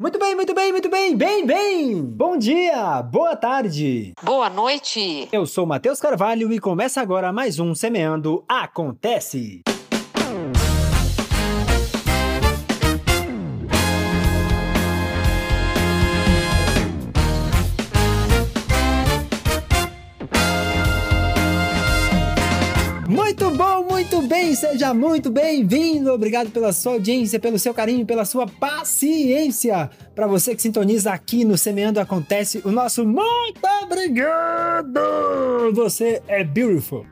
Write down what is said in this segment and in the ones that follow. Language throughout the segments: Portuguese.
Muito bem, muito bem, muito bem, bem, bem! Bom dia, boa tarde! Boa noite! Eu sou Matheus Carvalho e começa agora mais um Semeando Acontece! Bem, seja muito bem-vindo. Obrigado pela sua audiência, pelo seu carinho, pela sua paciência. Para você que sintoniza aqui no Semeando Acontece, o nosso muito obrigado. Você é beautiful.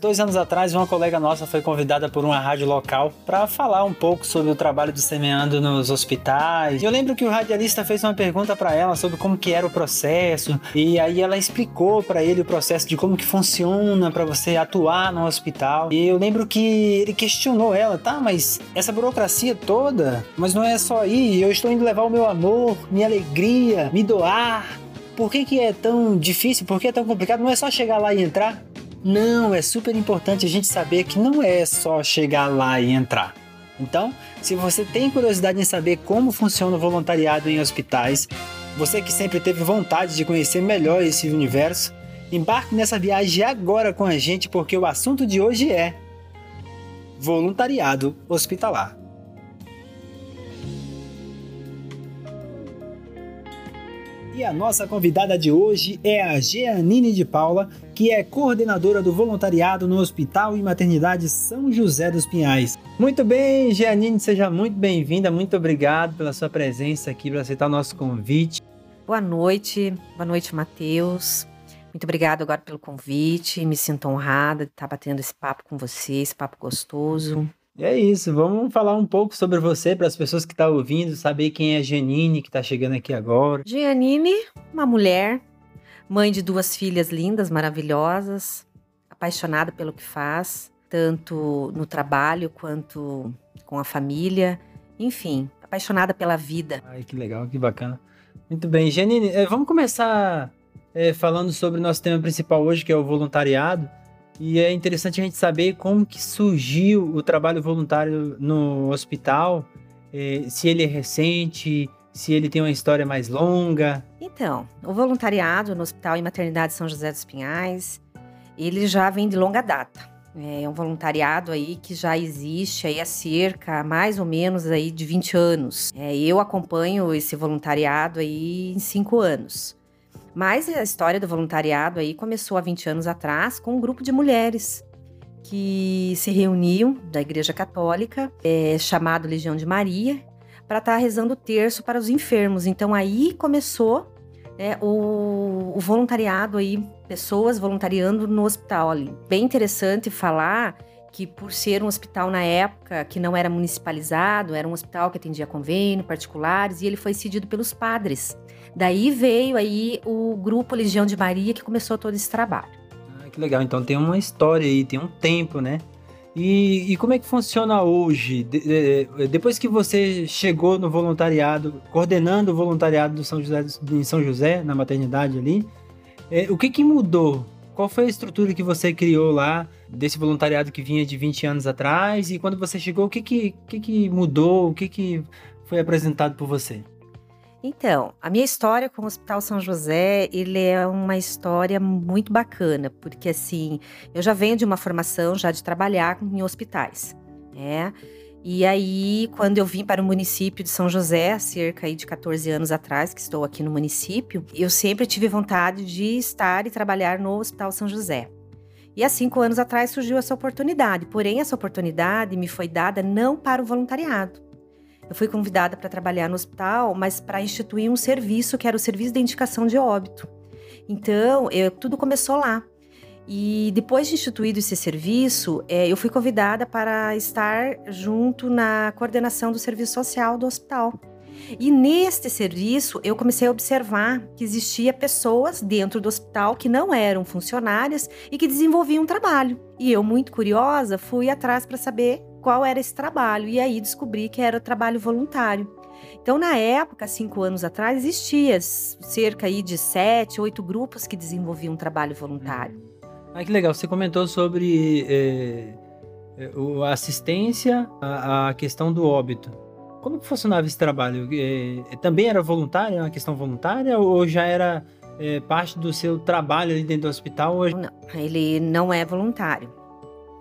Dois anos atrás, uma colega nossa foi convidada por uma rádio local para falar um pouco sobre o trabalho do Semeando nos hospitais. Eu lembro que o radialista fez uma pergunta para ela sobre como que era o processo e aí ela explicou para ele o processo de como que funciona para você atuar no hospital. E eu lembro que ele questionou ela, tá, mas essa burocracia toda, mas não é só aí, eu estou indo levar o meu amor, minha alegria, me doar. Por que, que é tão difícil? Por que é tão complicado? Não é só chegar lá e entrar? Não, é super importante a gente saber que não é só chegar lá e entrar. Então, se você tem curiosidade em saber como funciona o voluntariado em hospitais, você que sempre teve vontade de conhecer melhor esse universo, embarque nessa viagem agora com a gente porque o assunto de hoje é voluntariado hospitalar. E a nossa convidada de hoje é a Jeanine de Paula, que é coordenadora do voluntariado no Hospital e Maternidade São José dos Pinhais. Muito bem, Jeanine, seja muito bem-vinda, muito obrigado pela sua presença aqui para aceitar o nosso convite. Boa noite, boa noite, Matheus. Muito obrigado agora pelo convite, me sinto honrada de estar batendo esse papo com você, esse papo gostoso. É isso, vamos falar um pouco sobre você para as pessoas que estão tá ouvindo, saber quem é Janine que está chegando aqui agora. Janine, uma mulher, mãe de duas filhas lindas, maravilhosas, apaixonada pelo que faz, tanto no trabalho quanto com a família, enfim, apaixonada pela vida. Ai, que legal, que bacana. Muito bem, Janine, eh, vamos começar é, falando sobre o nosso tema principal hoje, que é o voluntariado. E é interessante a gente saber como que surgiu o trabalho voluntário no hospital, eh, se ele é recente, se ele tem uma história mais longa. Então, o voluntariado no Hospital e Maternidade São José dos Pinhais, ele já vem de longa data. É um voluntariado aí que já existe aí há cerca, mais ou menos aí de 20 anos. É, eu acompanho esse voluntariado aí em cinco anos. Mas a história do voluntariado aí começou há 20 anos atrás com um grupo de mulheres que se reuniam da Igreja Católica, é, chamado Legião de Maria, para estar tá rezando o terço para os enfermos. Então aí começou né, o, o, voluntariado aí, pessoas voluntariando no hospital ali. Bem interessante falar que por ser um hospital na época que não era municipalizado, era um hospital que atendia convênio particulares e ele foi cedido pelos padres. Daí veio aí o grupo Legião de Maria que começou todo esse trabalho. Ah, que legal, então tem uma história aí, tem um tempo, né? E, e como é que funciona hoje? De, de, depois que você chegou no voluntariado, coordenando o voluntariado do São José, em São José, na maternidade ali, é, o que, que mudou? Qual foi a estrutura que você criou lá desse voluntariado que vinha de 20 anos atrás? E quando você chegou, o que, que, que, que mudou? O que, que foi apresentado por você? Então, a minha história com o Hospital São José, ele é uma história muito bacana, porque assim, eu já venho de uma formação já de trabalhar em hospitais, né? E aí, quando eu vim para o município de São José, cerca de 14 anos atrás, que estou aqui no município, eu sempre tive vontade de estar e trabalhar no Hospital São José. E há cinco anos atrás surgiu essa oportunidade, porém essa oportunidade me foi dada não para o voluntariado, eu fui convidada para trabalhar no hospital, mas para instituir um serviço que era o serviço de indicação de óbito. Então, eu, tudo começou lá. E depois de instituído esse serviço, é, eu fui convidada para estar junto na coordenação do serviço social do hospital. E neste serviço, eu comecei a observar que existia pessoas dentro do hospital que não eram funcionárias e que desenvolviam um trabalho. E eu, muito curiosa, fui atrás para saber qual era esse trabalho. E aí descobri que era trabalho voluntário. Então, na época, cinco anos atrás, existia cerca aí de sete, oito grupos que desenvolviam um trabalho voluntário. Ah, que legal. Você comentou sobre é, a assistência à, à, questão do óbito. Como que funcionava esse trabalho? É, também era voluntário, é uma questão voluntária, ou já era é, parte do seu trabalho ali dentro do hospital? Hoje? Não, ele não é voluntário.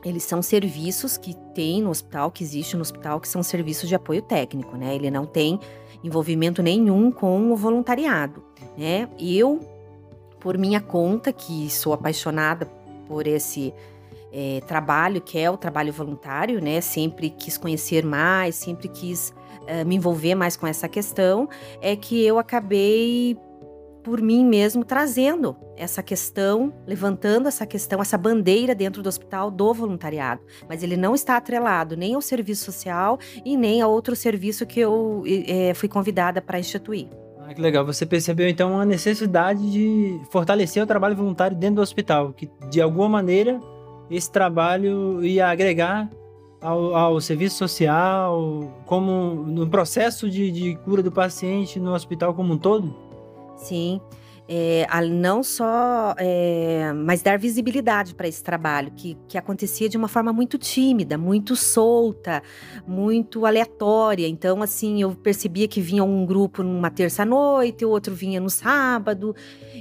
Eles são serviços que tem no hospital, que existe no hospital, que são serviços de apoio técnico, né? Ele não tem envolvimento nenhum com o voluntariado, né? Eu, por minha conta, que sou apaixonada por esse é, trabalho, que é o trabalho voluntário, né? Sempre quis conhecer mais, sempre quis uh, me envolver mais com essa questão, é que eu acabei por mim mesmo trazendo essa questão, levantando essa questão, essa bandeira dentro do hospital do voluntariado. Mas ele não está atrelado nem ao serviço social e nem a outro serviço que eu é, fui convidada para instituir. Ah, que legal. Você percebeu então a necessidade de fortalecer o trabalho voluntário dentro do hospital, que de alguma maneira esse trabalho ia agregar ao, ao serviço social, como no processo de, de cura do paciente no hospital como um todo? Sim é, a não só, é, mas dar visibilidade para esse trabalho, que, que acontecia de uma forma muito tímida, muito solta, muito aleatória. Então, assim, eu percebia que vinha um grupo numa terça-noite, outro vinha no sábado,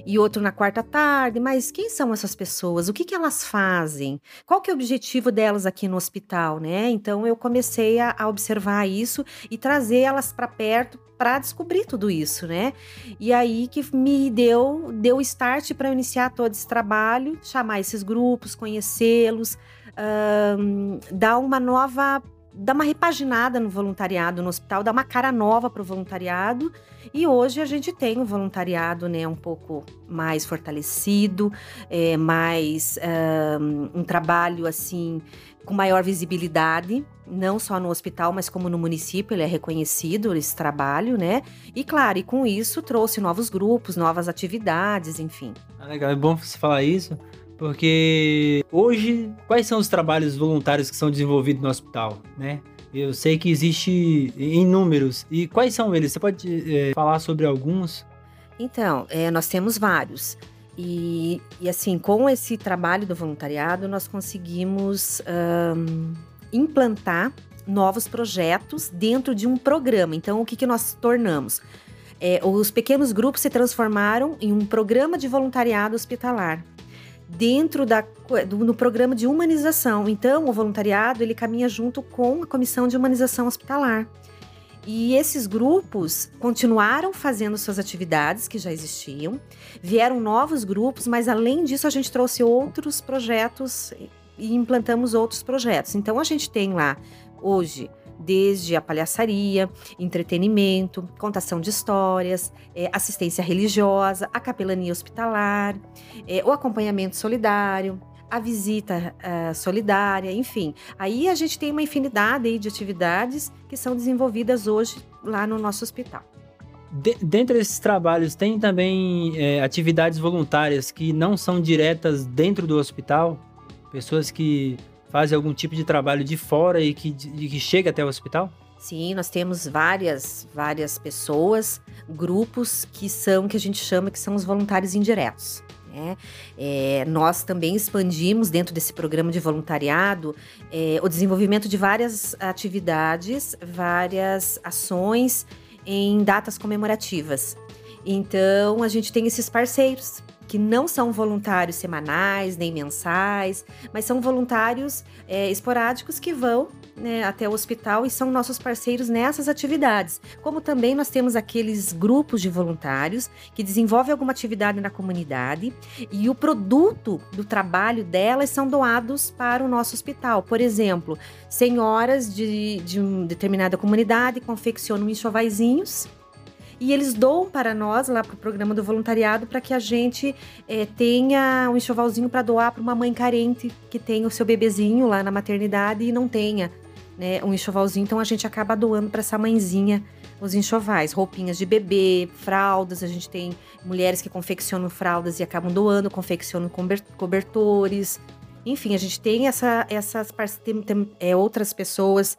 e outro na quarta-tarde. Mas quem são essas pessoas? O que, que elas fazem? Qual que é o objetivo delas aqui no hospital, né? Então, eu comecei a, a observar isso e trazer elas para perto para descobrir tudo isso, né? E aí que me deu deu start para iniciar todo esse trabalho, chamar esses grupos, conhecê-los, um, dar uma nova dar uma repaginada no voluntariado no hospital, dar uma cara nova para o voluntariado. E hoje a gente tem o um voluntariado né, um pouco mais fortalecido, é, mais um, um trabalho assim com maior visibilidade, não só no hospital, mas como no município, ele é reconhecido esse trabalho, né? E claro, e com isso trouxe novos grupos, novas atividades, enfim. Ah, legal, é bom você falar isso, porque hoje, quais são os trabalhos voluntários que são desenvolvidos no hospital, né? Eu sei que existe inúmeros. E quais são eles? Você pode é, falar sobre alguns? Então, é, nós temos vários. E, e, assim, com esse trabalho do voluntariado, nós conseguimos um, implantar novos projetos dentro de um programa. Então, o que, que nós tornamos? É, os pequenos grupos se transformaram em um programa de voluntariado hospitalar dentro da, do, no programa de humanização. Então, o voluntariado ele caminha junto com a comissão de humanização hospitalar. E esses grupos continuaram fazendo suas atividades que já existiam, vieram novos grupos, mas além disso a gente trouxe outros projetos e implantamos outros projetos. Então a gente tem lá hoje desde a palhaçaria, entretenimento, contação de histórias, é, assistência religiosa, a capelania hospitalar, é, o acompanhamento solidário, a visita uh, solidária, enfim. Aí a gente tem uma infinidade de atividades que são desenvolvidas hoje lá no nosso hospital. De, dentro desses trabalhos, tem também é, atividades voluntárias que não são diretas dentro do hospital? Pessoas que fazem algum tipo de trabalho de fora e que, de, que chega até o hospital? Sim, nós temos várias, várias pessoas, grupos que são que a gente chama que são os voluntários indiretos. Né? É, nós também expandimos dentro desse programa de voluntariado é, o desenvolvimento de várias atividades, várias ações em datas comemorativas. Então, a gente tem esses parceiros que não são voluntários semanais nem mensais, mas são voluntários é, esporádicos que vão né, até o hospital e são nossos parceiros nessas atividades. Como também nós temos aqueles grupos de voluntários que desenvolvem alguma atividade na comunidade e o produto do trabalho delas são doados para o nosso hospital. Por exemplo, senhoras de, de uma determinada comunidade confeccionam enxovaizinhos e eles doam para nós, lá para o programa do voluntariado, para que a gente é, tenha um enxovalzinho para doar para uma mãe carente que tem o seu bebezinho lá na maternidade e não tenha né, um enxovalzinho. Então a gente acaba doando para essa mãezinha os enxovais, roupinhas de bebê, fraldas. A gente tem mulheres que confeccionam fraldas e acabam doando, confeccionam cobertores. Enfim, a gente tem essa, essas tem, tem, é, outras pessoas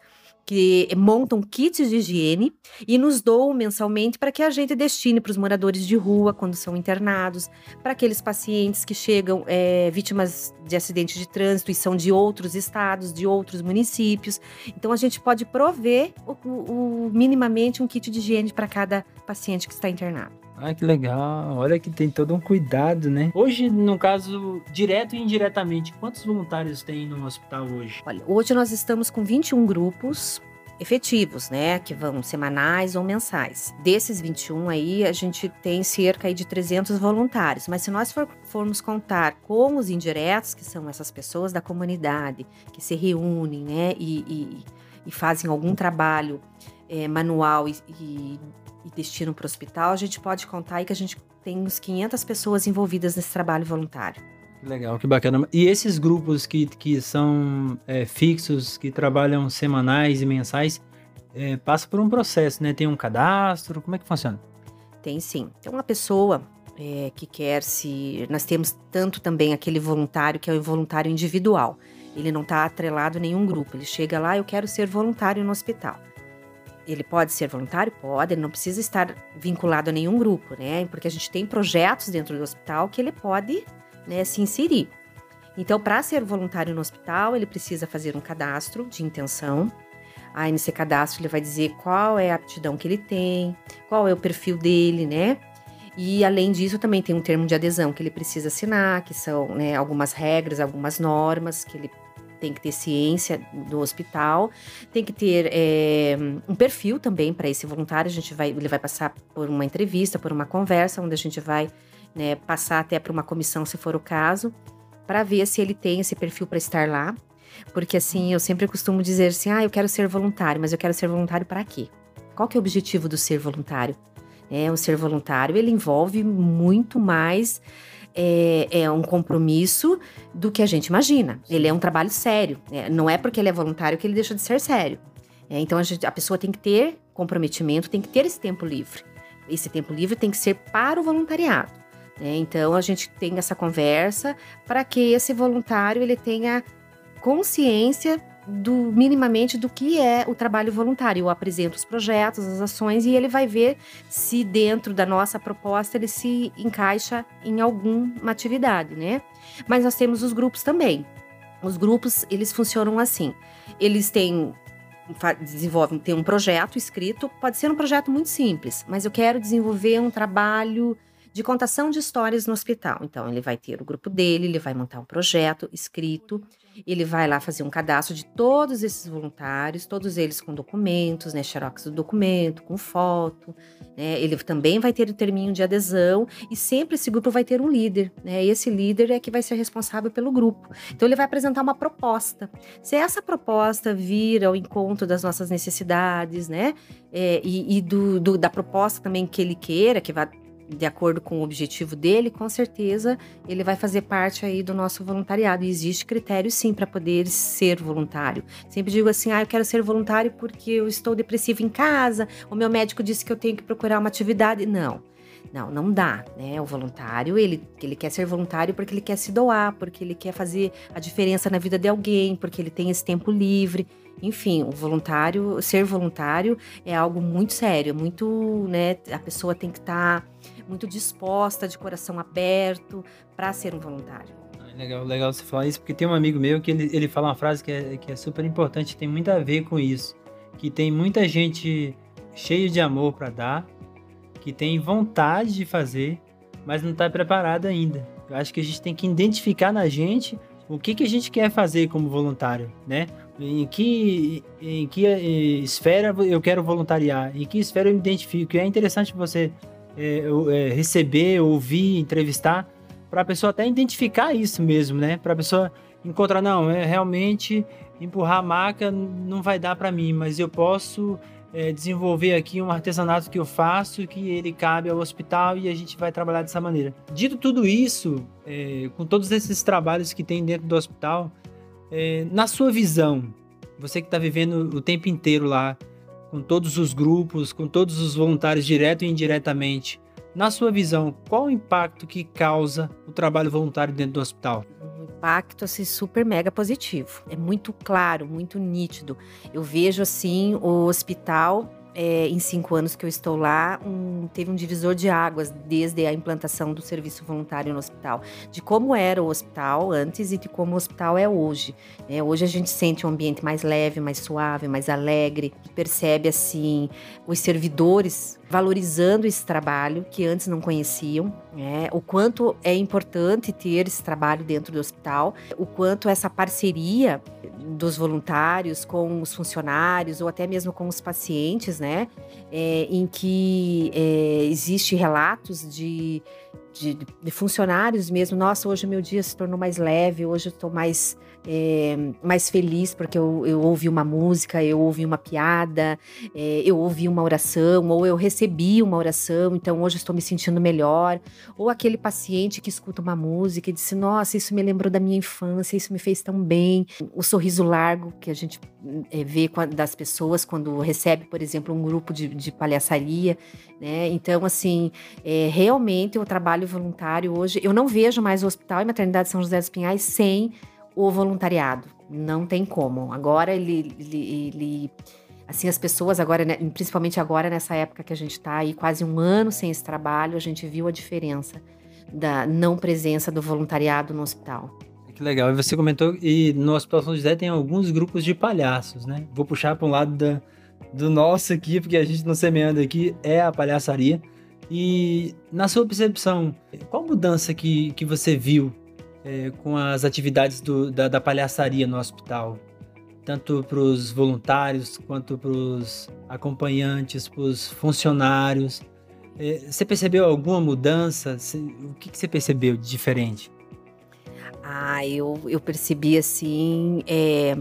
que montam kits de higiene e nos doam mensalmente para que a gente destine para os moradores de rua quando são internados, para aqueles pacientes que chegam é, vítimas de acidentes de trânsito e são de outros estados, de outros municípios. Então a gente pode prover o, o, minimamente um kit de higiene para cada paciente que está internado. Ah, que legal. Olha que tem todo um cuidado, né? Hoje, no caso, direto e indiretamente, quantos voluntários tem no hospital hoje? Olha, hoje nós estamos com 21 grupos efetivos, né, que vão semanais ou mensais. Desses 21 aí, a gente tem cerca de 300 voluntários, mas se nós for, formos contar com os indiretos, que são essas pessoas da comunidade que se reúnem, né, e, e, e fazem algum trabalho é, manual e, e e destinam para o hospital, a gente pode contar aí que a gente tem uns 500 pessoas envolvidas nesse trabalho voluntário. Legal, que bacana. E esses grupos que, que são é, fixos, que trabalham semanais e mensais, é, passa por um processo, né? Tem um cadastro, como é que funciona? Tem sim. Tem uma pessoa é, que quer se. Nós temos tanto também aquele voluntário que é o voluntário individual. Ele não está atrelado a nenhum grupo. Ele chega lá, eu quero ser voluntário no hospital ele pode ser voluntário? Pode, ele não precisa estar vinculado a nenhum grupo, né? Porque a gente tem projetos dentro do hospital que ele pode né, se inserir. Então, para ser voluntário no hospital, ele precisa fazer um cadastro de intenção. Aí, nesse cadastro, ele vai dizer qual é a aptidão que ele tem, qual é o perfil dele, né? E, além disso, também tem um termo de adesão que ele precisa assinar, que são né, algumas regras, algumas normas que ele tem que ter ciência do hospital, tem que ter é, um perfil também para esse voluntário. A gente vai, ele vai passar por uma entrevista, por uma conversa, onde a gente vai né, passar até para uma comissão, se for o caso, para ver se ele tem esse perfil para estar lá. Porque assim, eu sempre costumo dizer assim: ah, eu quero ser voluntário, mas eu quero ser voluntário para quê? Qual que é o objetivo do ser voluntário? É, o ser voluntário ele envolve muito mais é, é, um compromisso do que a gente imagina. Ele é um trabalho sério. É, não é porque ele é voluntário que ele deixa de ser sério. É, então a, gente, a pessoa tem que ter comprometimento, tem que ter esse tempo livre. Esse tempo livre tem que ser para o voluntariado. Né? Então a gente tem essa conversa para que esse voluntário ele tenha consciência do minimamente do que é o trabalho voluntário. Eu apresento os projetos, as ações e ele vai ver se dentro da nossa proposta ele se encaixa em alguma atividade, né? Mas nós temos os grupos também. Os grupos, eles funcionam assim. Eles têm desenvolvem, tem um projeto escrito, pode ser um projeto muito simples, mas eu quero desenvolver um trabalho de contação de histórias no hospital. Então, ele vai ter o grupo dele, ele vai montar um projeto escrito ele vai lá fazer um cadastro de todos esses voluntários, todos eles com documentos, né, xerox do documento, com foto, né? Ele também vai ter o terminho de adesão e sempre esse grupo vai ter um líder, né? E esse líder é que vai ser responsável pelo grupo. Então ele vai apresentar uma proposta. Se essa proposta vir ao encontro das nossas necessidades, né? É, e, e do, do, da proposta também que ele queira, que vai de acordo com o objetivo dele, com certeza ele vai fazer parte aí do nosso voluntariado. E existe critério sim para poder ser voluntário. Sempre digo assim: ah, eu quero ser voluntário porque eu estou depressivo em casa, o meu médico disse que eu tenho que procurar uma atividade. Não. Não, não dá, né? O voluntário, ele, ele quer ser voluntário porque ele quer se doar, porque ele quer fazer a diferença na vida de alguém, porque ele tem esse tempo livre. Enfim, o voluntário, ser voluntário é algo muito sério, muito, né? A pessoa tem que estar tá muito disposta, de coração aberto para ser um voluntário. Legal, legal você falar isso, porque tem um amigo meu que ele, ele fala uma frase que é, que é super importante, tem muito a ver com isso. Que tem muita gente cheia de amor para dar, que tem vontade de fazer, mas não está preparada ainda. Eu acho que a gente tem que identificar na gente o que, que a gente quer fazer como voluntário, né? Em que, em que eh, esfera eu quero voluntariar, em que esfera eu me identifico. E é interessante você é, é, receber, ouvir, entrevistar, para a pessoa até identificar isso mesmo, né? Para a pessoa encontrar, não, é realmente empurrar a maca não vai dar para mim, mas eu posso é, desenvolver aqui um artesanato que eu faço, que ele cabe ao hospital e a gente vai trabalhar dessa maneira. Dito tudo isso, é, com todos esses trabalhos que tem dentro do hospital, é, na sua visão, você que está vivendo o tempo inteiro lá, com todos os grupos, com todos os voluntários, direto e indiretamente. Na sua visão, qual o impacto que causa o trabalho voluntário dentro do hospital? impacto assim super mega positivo. É muito claro, muito nítido. Eu vejo assim o hospital é, em cinco anos que eu estou lá, um, teve um divisor de águas desde a implantação do serviço voluntário no hospital, de como era o hospital antes e de como o hospital é hoje. É, hoje a gente sente um ambiente mais leve, mais suave, mais alegre, percebe assim os servidores valorizando esse trabalho que antes não conheciam, né? o quanto é importante ter esse trabalho dentro do hospital, o quanto essa parceria dos voluntários com os funcionários ou até mesmo com os pacientes, né, é, em que é, existe relatos de, de, de funcionários mesmo, nossa, hoje o meu dia se tornou mais leve, hoje eu estou mais é, mais feliz porque eu, eu, ouvi uma música, eu ouvi uma piada, é, eu ouvi uma oração, ou eu recebi uma oração, então hoje estou me sentindo melhor. Ou aquele paciente que escuta uma música e disse: Nossa, isso me lembrou da minha infância, isso me fez tão bem. O sorriso largo que a gente é, vê das pessoas quando recebe, por exemplo, um grupo de, de palhaçaria, né? Então, assim, realmente o trabalho voluntário hoje, eu não vejo mais o Hospital e Maternidade São José dos Pinhais sem o voluntariado. Não tem como. Agora ele, ele, ele assim as pessoas agora, né, principalmente agora nessa época que a gente está aí quase um ano sem esse trabalho, a gente viu a diferença da não presença do voluntariado no hospital. Que legal. E você comentou e no Hospital São José tem alguns grupos de palhaços, né? Vou puxar para um lado da, do nosso aqui, porque a gente não semeando aqui é a palhaçaria. E na sua percepção, qual mudança que, que você viu é, com as atividades do, da, da palhaçaria no hospital, tanto para os voluntários quanto para os acompanhantes, para os funcionários. É, você percebeu alguma mudança? O que, que você percebeu de diferente? Ah, eu, eu percebi assim é,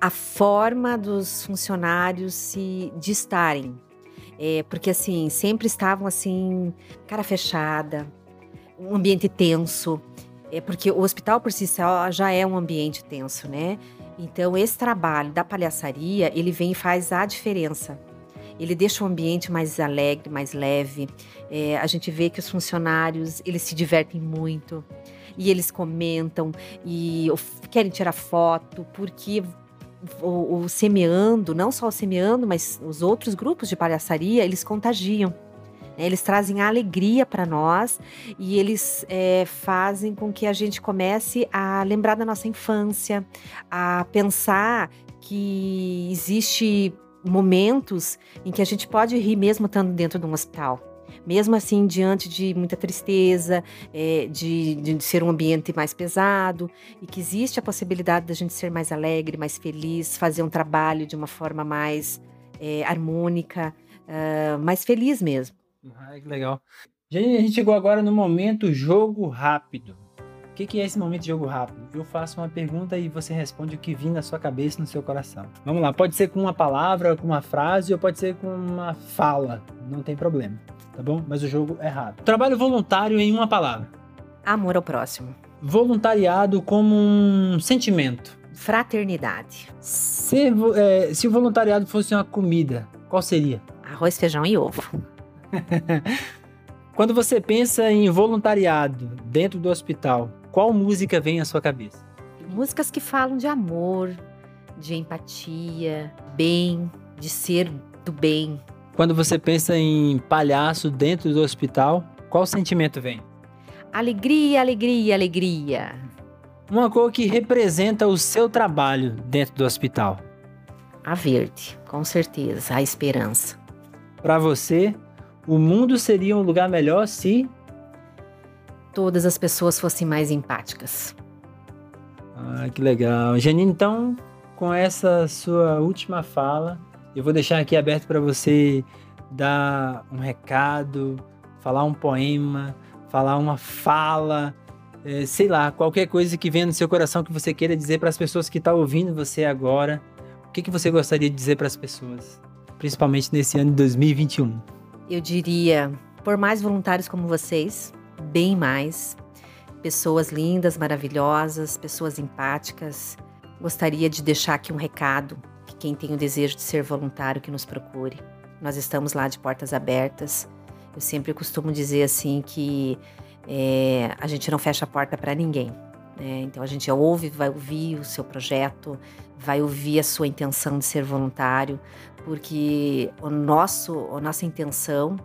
a forma dos funcionários se de estarem. É, porque assim, sempre estavam assim, cara fechada, um ambiente tenso. É porque o hospital por si só já é um ambiente tenso, né? Então esse trabalho da palhaçaria, ele vem e faz a diferença. Ele deixa o ambiente mais alegre, mais leve. É, a gente vê que os funcionários, eles se divertem muito. E eles comentam e querem tirar foto, porque o, o semeando, não só o semeando, mas os outros grupos de palhaçaria, eles contagiam. Né? Eles trazem a alegria para nós e eles é, fazem com que a gente comece a lembrar da nossa infância, a pensar que existe momentos em que a gente pode rir mesmo estando dentro de um hospital mesmo assim diante de muita tristeza, é, de, de, ser um ambiente mais pesado, e que existe a possibilidade da gente ser mais alegre, mais feliz, fazer um trabalho de uma forma mais é, harmônica, uh, mais feliz mesmo. Ah, que legal. Gente, a gente chegou agora no momento jogo rápido. O que, que é esse momento de jogo rápido? Eu faço uma pergunta e você responde o que vir na sua cabeça no seu coração. Vamos lá, pode ser com uma palavra, com uma frase ou pode ser com uma fala, não tem problema, tá bom? Mas o jogo é rápido. Trabalho voluntário em uma palavra. Amor ao próximo. Voluntariado como um sentimento. Fraternidade. Se, é, se o voluntariado fosse uma comida, qual seria? Arroz, feijão e ovo. Quando você pensa em voluntariado dentro do hospital, qual música vem à sua cabeça? Músicas que falam de amor, de empatia, bem, de ser do bem. Quando você pensa em palhaço dentro do hospital, qual sentimento vem? Alegria, alegria, alegria. Uma cor que representa o seu trabalho dentro do hospital. A verde, com certeza, a esperança. Para você, o mundo seria um lugar melhor se todas as pessoas fossem mais empáticas. Ah, que legal. Janine, então, com essa sua última fala, eu vou deixar aqui aberto para você dar um recado, falar um poema, falar uma fala, é, sei lá, qualquer coisa que venha no seu coração que você queira dizer para as pessoas que estão tá ouvindo você agora. O que, que você gostaria de dizer para as pessoas, principalmente nesse ano de 2021? eu diria, por mais voluntários como vocês, bem mais, pessoas lindas, maravilhosas, pessoas empáticas. Gostaria de deixar aqui um recado quem tem o desejo de ser voluntário que nos procure. Nós estamos lá de portas abertas. Eu sempre costumo dizer assim que é, a gente não fecha a porta para ninguém. Né? Então a gente ouve, vai ouvir o seu projeto, vai ouvir a sua intenção de ser voluntário, porque o nosso, a nossa intenção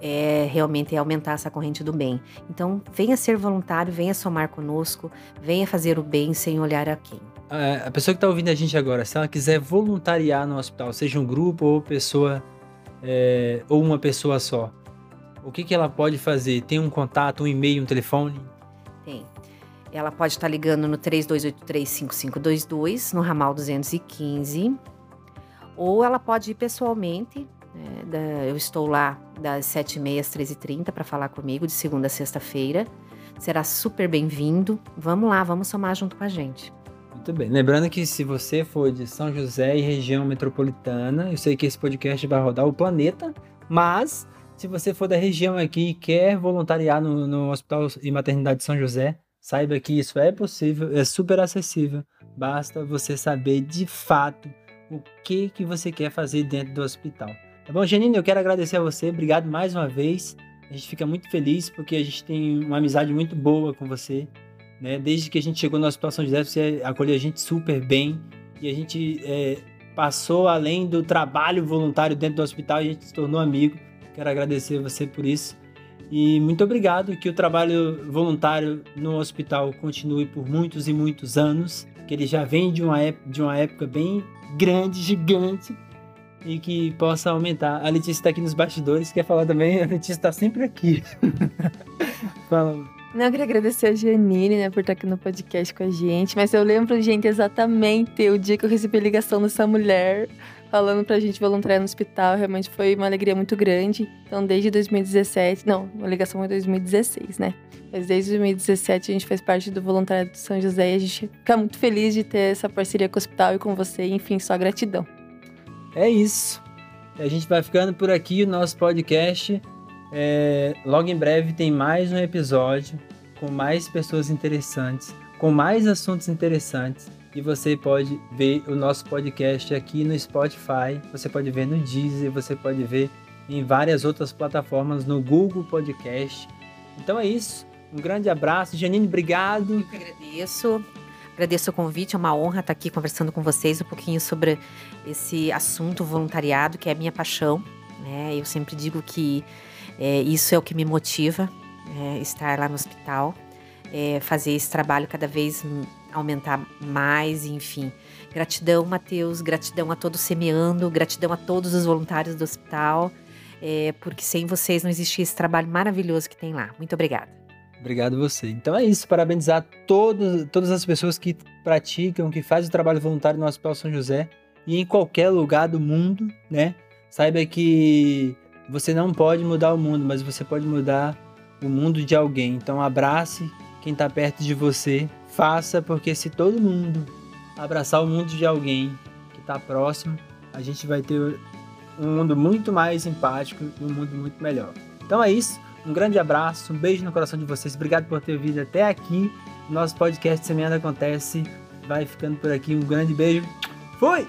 é realmente é aumentar essa corrente do bem. Então, venha ser voluntário, venha somar conosco, venha fazer o bem sem olhar a quem. A pessoa que está ouvindo a gente agora, se ela quiser voluntariar no hospital, seja um grupo ou pessoa é, ou uma pessoa só, o que, que ela pode fazer? Tem um contato, um e-mail, um telefone? Tem. Ela pode estar ligando no 3283-5522, no ramal 215. Ou ela pode ir pessoalmente. Né, eu estou lá das 7h30 às 13h30 para falar comigo, de segunda a sexta-feira. Será super bem-vindo. Vamos lá, vamos somar junto com a gente. Muito bem. Lembrando que se você for de São José e região metropolitana, eu sei que esse podcast vai rodar o planeta, mas se você for da região aqui e quer voluntariar no, no Hospital e Maternidade de São José, Saiba que isso é possível, é super acessível. Basta você saber de fato o que que você quer fazer dentro do hospital. Tá bom, Janine? Eu quero agradecer a você. Obrigado mais uma vez. A gente fica muito feliz porque a gente tem uma amizade muito boa com você. Né? Desde que a gente chegou no Hospital São José, você acolheu a gente super bem e a gente é, passou além do trabalho voluntário dentro do hospital e a gente se tornou amigo. Quero agradecer você por isso. E muito obrigado, que o trabalho voluntário no hospital continue por muitos e muitos anos, que ele já vem de uma, de uma época bem grande, gigante, e que possa aumentar. A Letícia está aqui nos bastidores, quer falar também? A Letícia está sempre aqui. Fala. Não, eu queria agradecer a Janine, né, por estar aqui no podcast com a gente, mas eu lembro, gente, exatamente o dia que eu recebi a ligação dessa mulher falando pra gente voluntariar no hospital. Realmente foi uma alegria muito grande. Então, desde 2017, não, a ligação foi 2016, né? Mas desde 2017 a gente faz parte do voluntariado de São José e a gente fica muito feliz de ter essa parceria com o hospital e com você. Enfim, só gratidão. É isso. A gente vai ficando por aqui o nosso podcast. É, logo em breve tem mais um episódio com mais pessoas interessantes, com mais assuntos interessantes e você pode ver o nosso podcast aqui no Spotify, você pode ver no Deezer, você pode ver em várias outras plataformas, no Google Podcast. Então é isso. Um grande abraço. Janine, obrigado. Eu que agradeço. Agradeço o convite, é uma honra estar aqui conversando com vocês um pouquinho sobre esse assunto voluntariado, que é a minha paixão. Né? Eu sempre digo que é, isso é o que me motiva, é, estar lá no hospital, é, fazer esse trabalho cada vez aumentar mais, enfim. Gratidão, Matheus, gratidão a todos semeando, gratidão a todos os voluntários do hospital, é, porque sem vocês não existia esse trabalho maravilhoso que tem lá. Muito obrigada. Obrigado você. Então é isso, parabenizar todos, todas as pessoas que praticam, que fazem o trabalho voluntário no Hospital São José e em qualquer lugar do mundo, né? Saiba que você não pode mudar o mundo, mas você pode mudar o mundo de alguém. Então abrace quem está perto de você Faça, porque se todo mundo abraçar o mundo de alguém que está próximo, a gente vai ter um mundo muito mais empático e um mundo muito melhor. Então é isso. Um grande abraço, um beijo no coração de vocês. Obrigado por ter vindo até aqui. Nosso podcast Semeando Acontece vai ficando por aqui. Um grande beijo. Fui!